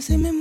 silencio se me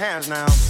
hands now.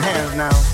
Hands now.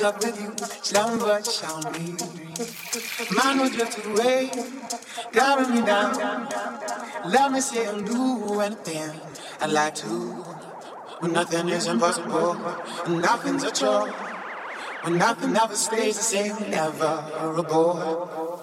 with you, slumber shall me. Man will drift away, carry me down. Let me say and do anything I like to. When nothing is impossible, and nothing's a chore. When nothing ever stays the same, never a bore.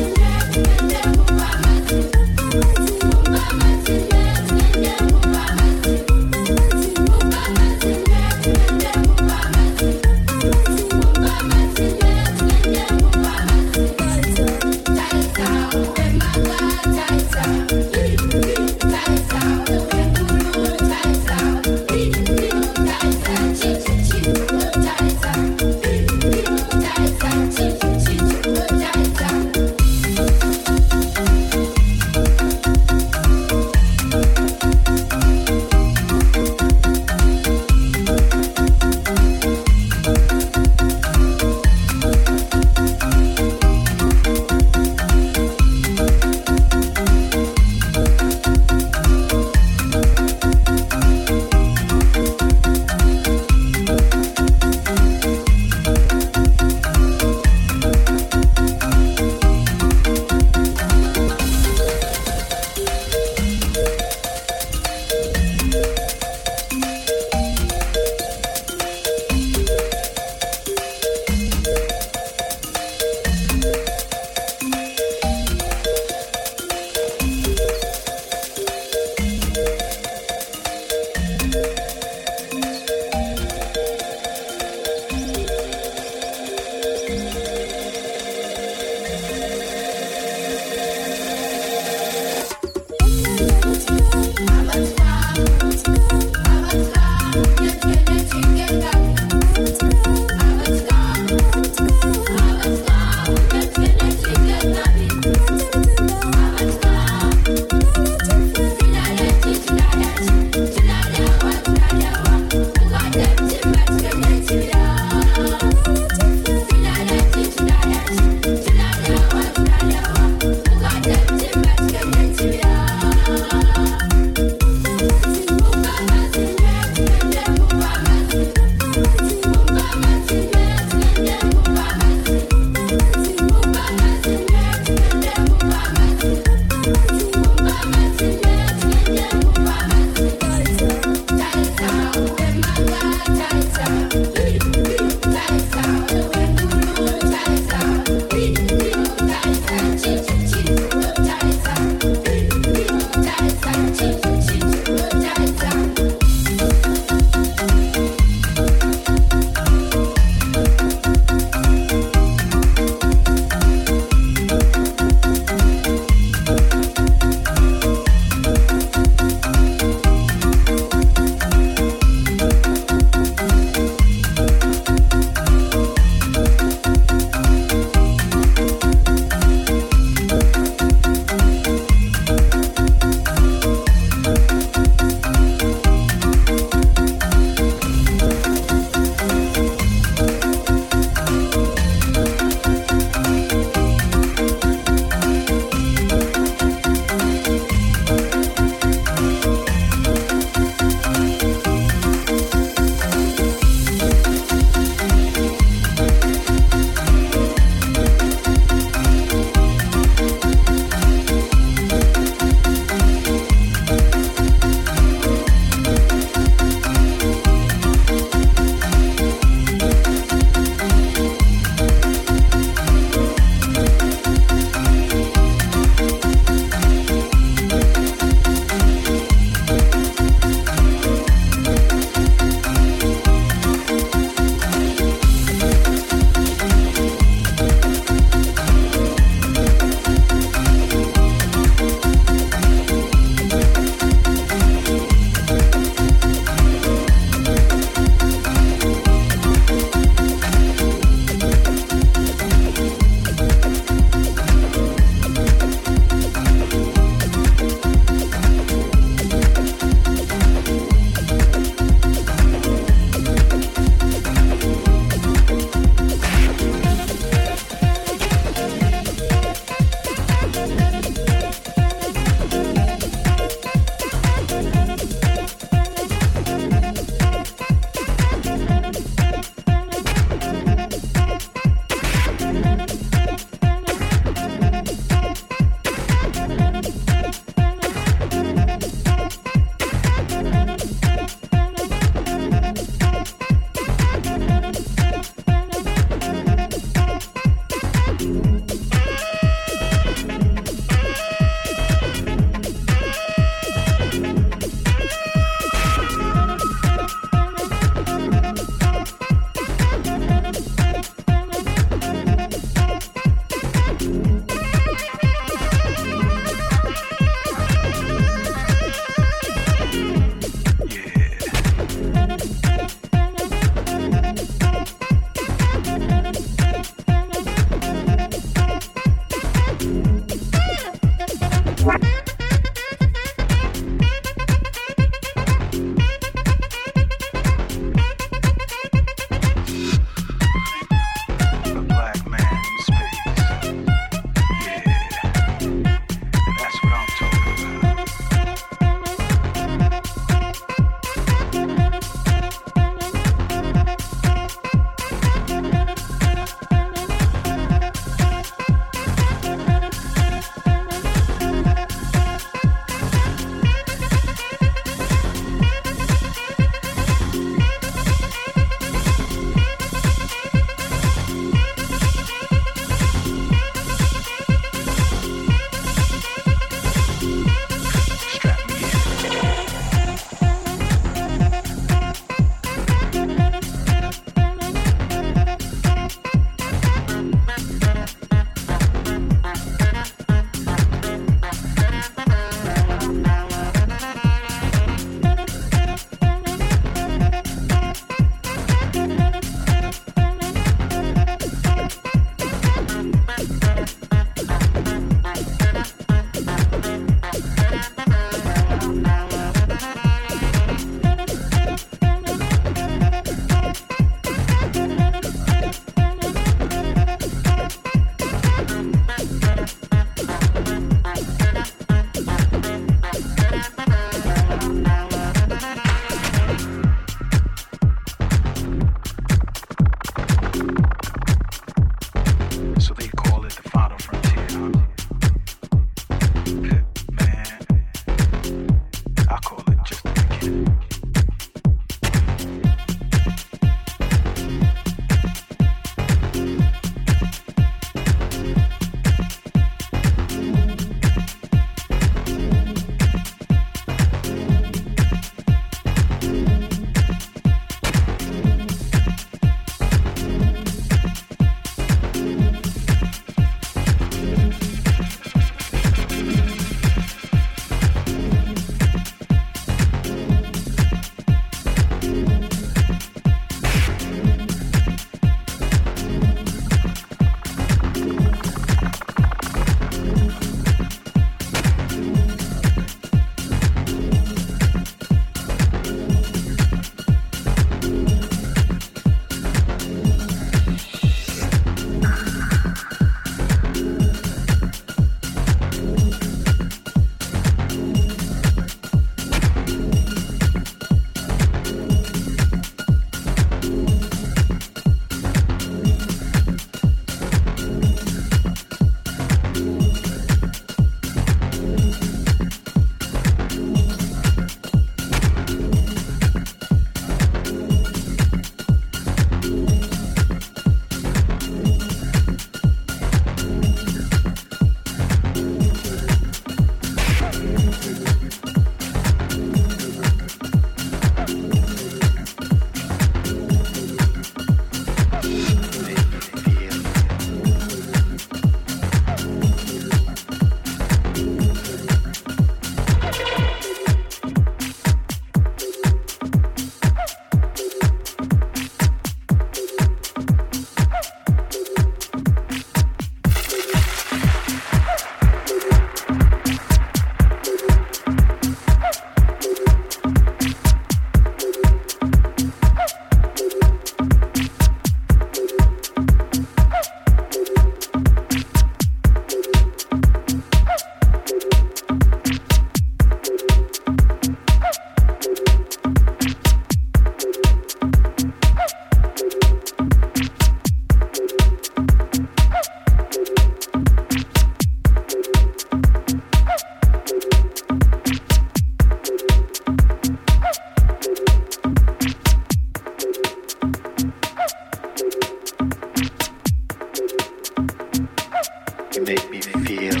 make me feel.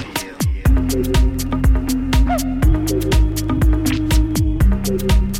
feel.